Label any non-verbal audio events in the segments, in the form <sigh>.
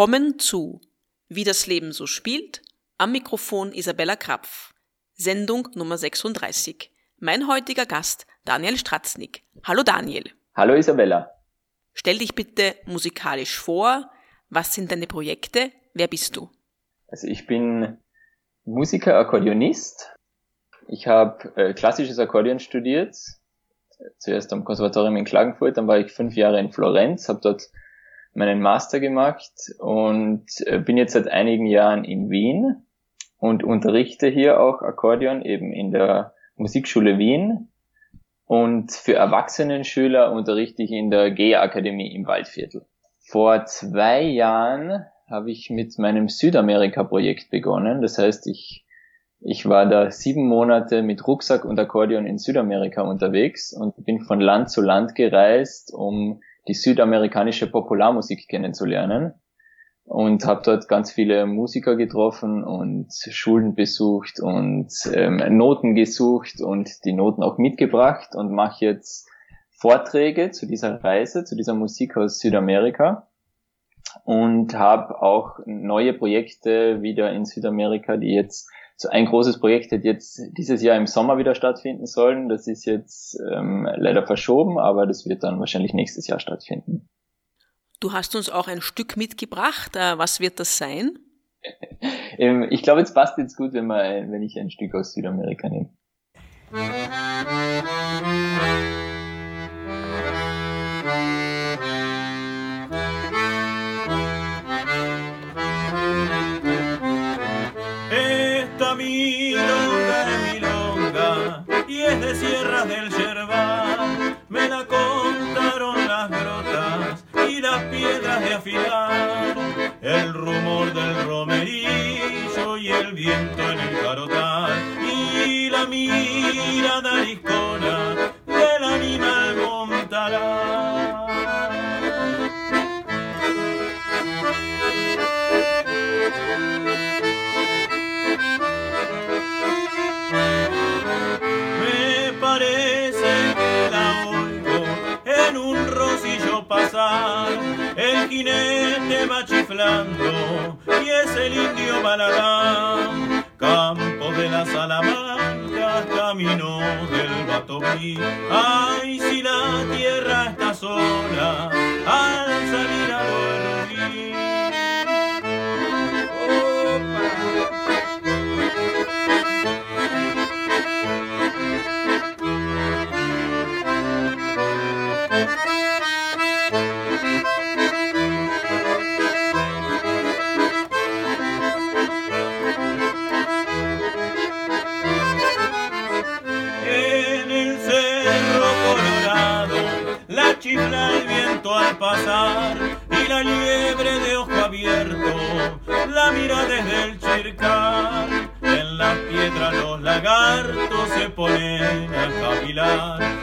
Willkommen zu Wie das Leben so spielt. Am Mikrofon Isabella Krapf. Sendung Nummer 36. Mein heutiger Gast Daniel Stratznik. Hallo Daniel. Hallo Isabella. Stell dich bitte musikalisch vor. Was sind deine Projekte? Wer bist du? Also ich bin Musiker, Akkordeonist. Ich habe äh, klassisches Akkordeon studiert. Zuerst am Konservatorium in Klagenfurt, dann war ich fünf Jahre in Florenz, habe dort meinen Master gemacht und äh, bin jetzt seit einigen Jahren in Wien und unterrichte hier auch Akkordeon eben in der Musikschule Wien. Und für Erwachsenenschüler unterrichte ich in der GEA-Akademie im Waldviertel. Vor zwei Jahren habe ich mit meinem Südamerika-Projekt begonnen. Das heißt, ich, ich war da sieben Monate mit Rucksack und Akkordeon in Südamerika unterwegs und bin von Land zu Land gereist, um die südamerikanische Popularmusik kennenzulernen und habe dort ganz viele Musiker getroffen und Schulen besucht und ähm, Noten gesucht und die Noten auch mitgebracht und mache jetzt Vorträge zu dieser Reise, zu dieser Musik aus Südamerika und habe auch neue Projekte wieder in Südamerika, die jetzt so ein großes Projekt hat jetzt dieses Jahr im Sommer wieder stattfinden sollen. Das ist jetzt ähm, leider verschoben, aber das wird dann wahrscheinlich nächstes Jahr stattfinden. Du hast uns auch ein Stück mitgebracht. Äh, was wird das sein? <laughs> Ähm, ich glaube, es passt jetzt gut, wenn, man, wenn ich ein Stück aus Südamerika nehme. De sierras del Yerbal, me la contaron las grotas y las piedras de afilar, el rumor del romerillo y el viento en el carotal, y la mirada y es el indio Baladán. Campo de la Salamanca, camino del Batobí. Ay, si la tierra está sola pasar y la liebre de ojo abierto la mira desde el chircal. En la piedra los lagartos se ponen a cavilar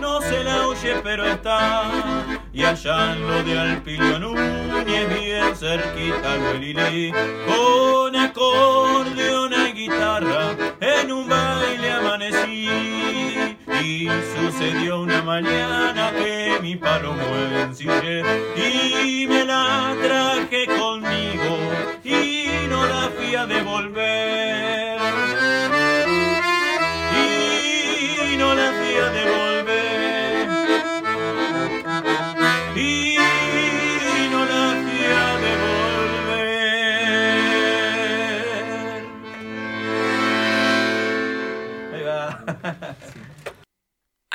no se la oye pero está. Y allá en lo de Alpilio Núñez, bien cerquita Lili, con acordeón y guitarra, en un baile amanecí. Y sucedió una mañana que mi palomo ensillé y me la traje conmigo y no la fui a devolver.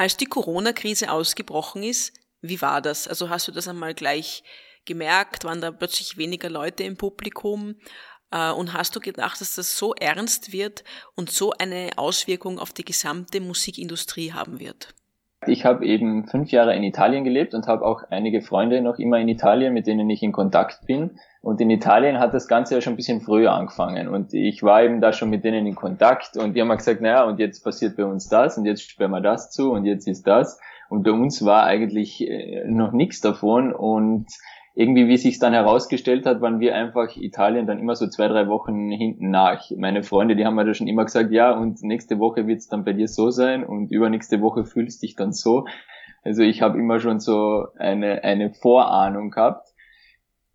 Als die Corona-Krise ausgebrochen ist, wie war das? Also hast du das einmal gleich gemerkt? Waren da plötzlich weniger Leute im Publikum? Äh, und hast du gedacht, dass das so ernst wird und so eine Auswirkung auf die gesamte Musikindustrie haben wird? Ich habe eben fünf Jahre in Italien gelebt und habe auch einige Freunde noch immer in Italien, mit denen ich in Kontakt bin. Und in Italien hat das Ganze ja schon ein bisschen früher angefangen. Und ich war eben da schon mit denen in Kontakt und die haben gesagt, naja, und jetzt passiert bei uns das und jetzt sperren wir das zu und jetzt ist das. Und bei uns war eigentlich äh, noch nichts davon. Und irgendwie, wie sich dann herausgestellt hat, waren wir einfach Italien dann immer so zwei, drei Wochen hinten nach. Meine Freunde, die haben mir da schon immer gesagt, ja, und nächste Woche wird es dann bei dir so sein und übernächste Woche fühlst dich dann so. Also ich habe immer schon so eine, eine Vorahnung gehabt,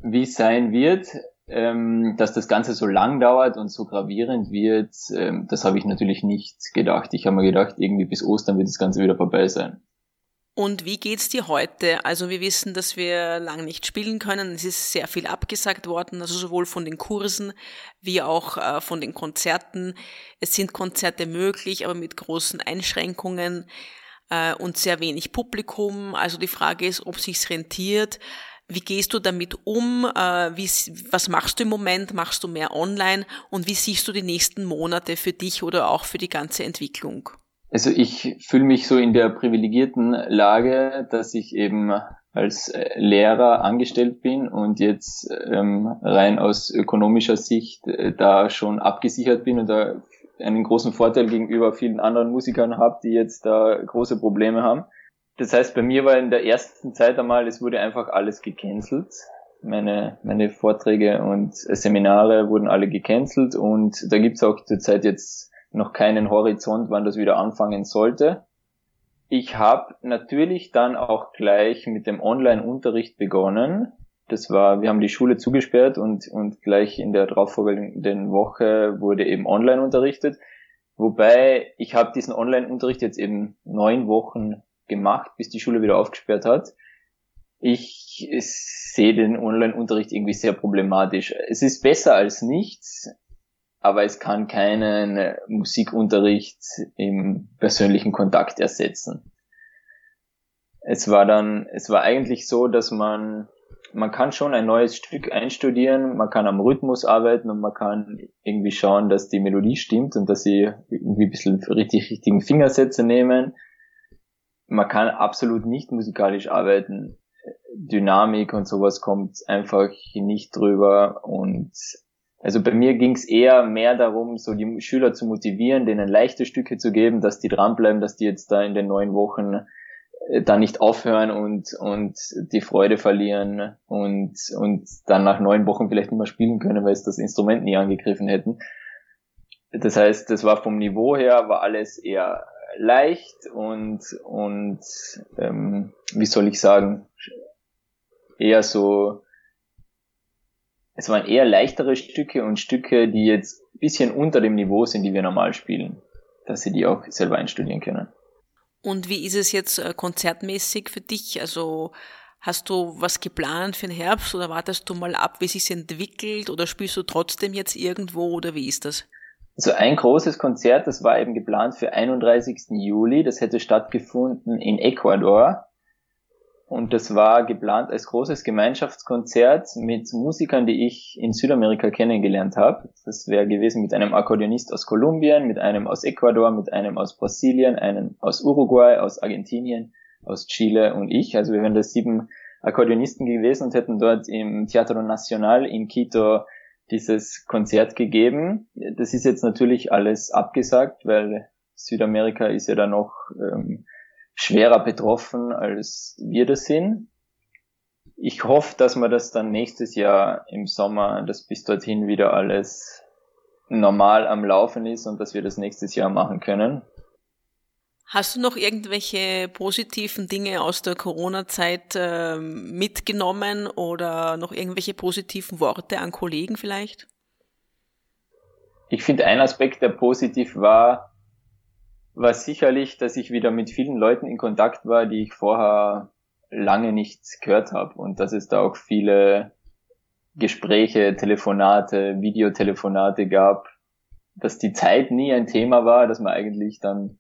wie es sein wird. Ähm, dass das Ganze so lang dauert und so gravierend wird, ähm, das habe ich natürlich nicht gedacht. Ich habe mir gedacht, irgendwie bis Ostern wird das Ganze wieder vorbei sein. Und wie geht's dir heute? Also wir wissen, dass wir lang nicht spielen können. Es ist sehr viel abgesagt worden, also sowohl von den Kursen wie auch äh, von den Konzerten. Es sind Konzerte möglich, aber mit großen Einschränkungen äh, und sehr wenig Publikum. Also die Frage ist, ob sich's rentiert. Wie gehst du damit um? Äh, wie, was machst du im Moment? Machst du mehr online? Und wie siehst du die nächsten Monate für dich oder auch für die ganze Entwicklung? Also ich fühle mich so in der privilegierten Lage, dass ich eben als äh, Lehrer angestellt bin und jetzt ähm, rein aus ökonomischer Sicht äh, da schon abgesichert bin und da einen großen Vorteil gegenüber vielen anderen Musikern habe, die jetzt da große Probleme haben. Das heißt, bei mir war in der ersten Zeit einmal, es wurde einfach alles gecancelt. Meine, meine Vorträge und Seminare wurden alle gecancelt und da gibt's auch zurzeit jetzt noch keinen Horizont, wann das wieder anfangen sollte. Ich habe natürlich dann auch gleich mit dem Online-Unterricht begonnen. Das war, wir haben die Schule zugesperrt und, und gleich in der darauffolgenden Woche wurde eben online unterrichtet. Wobei ich habe diesen Online-Unterricht jetzt eben neun Wochen gemacht, bis die Schule wieder aufgesperrt hat. Ich sehe den Online-Unterricht irgendwie sehr problematisch. Es ist besser als nichts, aber es kann keinen Musikunterricht im persönlichen Kontakt ersetzen. Es war dann, es war eigentlich so, dass man, man kann schon ein neues Stück einstudieren, man kann am Rhythmus arbeiten und man kann irgendwie schauen, dass die Melodie stimmt und dass sie irgendwie ein bisschen richtig richtigen Fingersätze nehmen. Man kann absolut nicht musikalisch arbeiten. Dynamik und sowas kommt einfach nicht drüber und also bei mir ging es eher mehr darum, so die Schüler zu motivieren, denen leichte Stücke zu geben, dass die dranbleiben, dass die jetzt da in den neun Wochen äh, da nicht aufhören und, und die Freude verlieren und, und dann nach neun Wochen vielleicht nicht mehr spielen können, weil sie das Instrument nie angegriffen hätten. Das heißt, das war vom Niveau her, war alles eher leicht und, und ähm, wie soll ich sagen, eher so es waren eher leichtere Stücke und Stücke, die jetzt ein bisschen unter dem Niveau sind, die wir normal spielen, dass sie die auch selber einstudieren können. Und wie ist es jetzt äh, konzertmäßig für dich? Also hast du was geplant für den Herbst oder wartest du mal ab, wie sich entwickelt oder spielst du trotzdem jetzt irgendwo oder wie ist das? Also ein großes Konzert, das war eben geplant für 31. Juli, das hätte stattgefunden in Ecuador und das war geplant als großes Gemeinschaftskonzert mit Musikern, die ich in Südamerika kennengelernt habe. Das wäre gewesen mit einem Akkordeonist aus Kolumbien, mit einem aus Ecuador, mit einem aus Brasilien, einem aus Uruguay, aus Argentinien, aus Chile und ich. Also wir wären da sieben Akkordeonisten gewesen und hätten dort im Teatro Nacional in Quito dieses Konzert gegeben. Das ist jetzt natürlich alles abgesagt, weil Südamerika ist ja da noch ähm, schwerer betroffen, als wir das sind. Ich hoffe, dass wir das dann nächstes Jahr im Sommer, dass bis dorthin wieder alles normal am Laufen ist und dass wir das nächstes Jahr machen können. Hast du noch irgendwelche positiven Dinge aus der Corona-Zeit äh, mitgenommen oder noch irgendwelche positiven Worte an Kollegen vielleicht? Ich finde, ein Aspekt, der positiv war, war sicherlich, dass ich wieder mit vielen Leuten in Kontakt war, die ich vorher lange nicht gehört habe und dass es da auch viele Gespräche, Telefonate, Videotelefonate gab, dass die Zeit nie ein Thema war, dass man eigentlich dann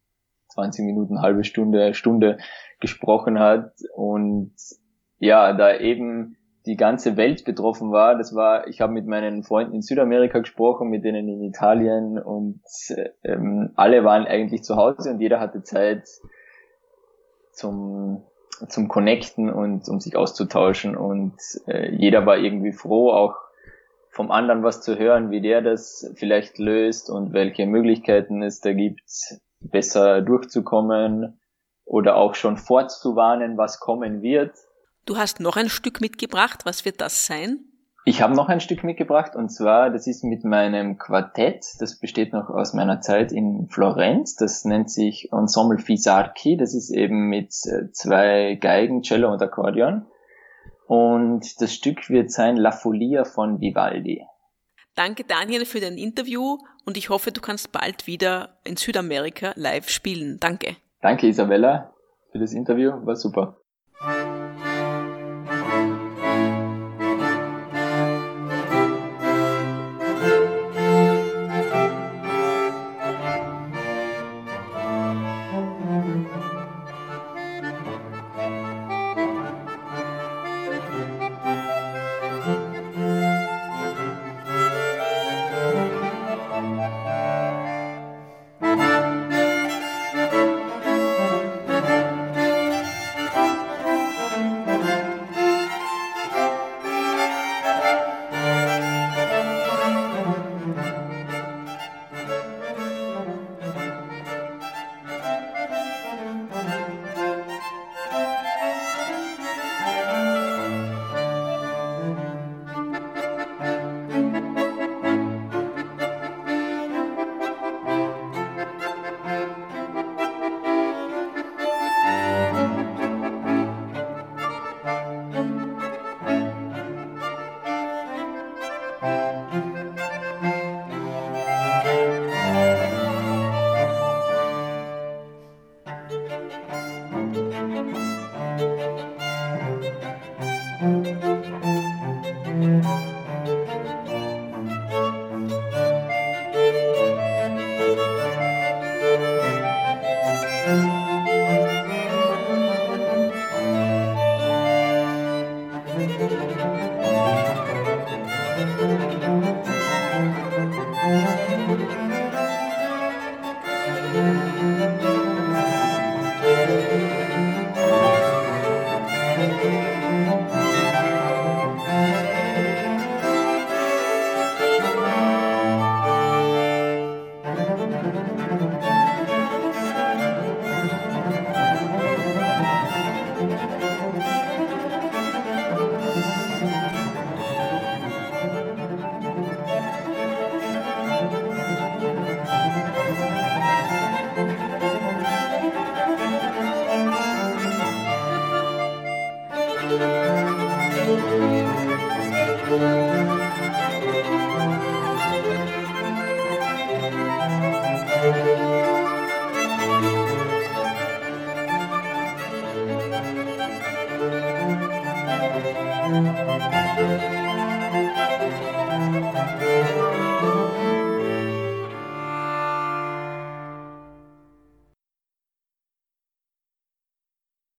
20 Minuten, halbe Stunde, Stunde gesprochen hat und ja, da eben die ganze Welt betroffen war. Das war, ich habe mit meinen Freunden in Südamerika gesprochen, mit denen in Italien und ähm, alle waren eigentlich zu Hause und jeder hatte Zeit zum zum Connecten und um sich auszutauschen und äh, jeder war irgendwie froh, auch vom anderen was zu hören, wie der das vielleicht löst und welche Möglichkeiten es da gibt, besser durchzukommen oder auch schon vorzuwarnen, was kommen wird. Du hast noch ein Stück mitgebracht. Was wird das sein? Ich habe noch ein Stück mitgebracht und zwar, das ist mit meinem Quartett, das besteht noch aus meiner Zeit in Florenz, das nennt sich Ensemble Fisarchi, das ist eben mit äh, zwei Geigen, Cello und Akkordeon und das Stück wird sein La Folia von Vivaldi. Danke Daniel für dein Interview und ich hoffe, du kannst bald wieder in Südamerika live spielen. Danke. Danke Isabella für das Interview, war super.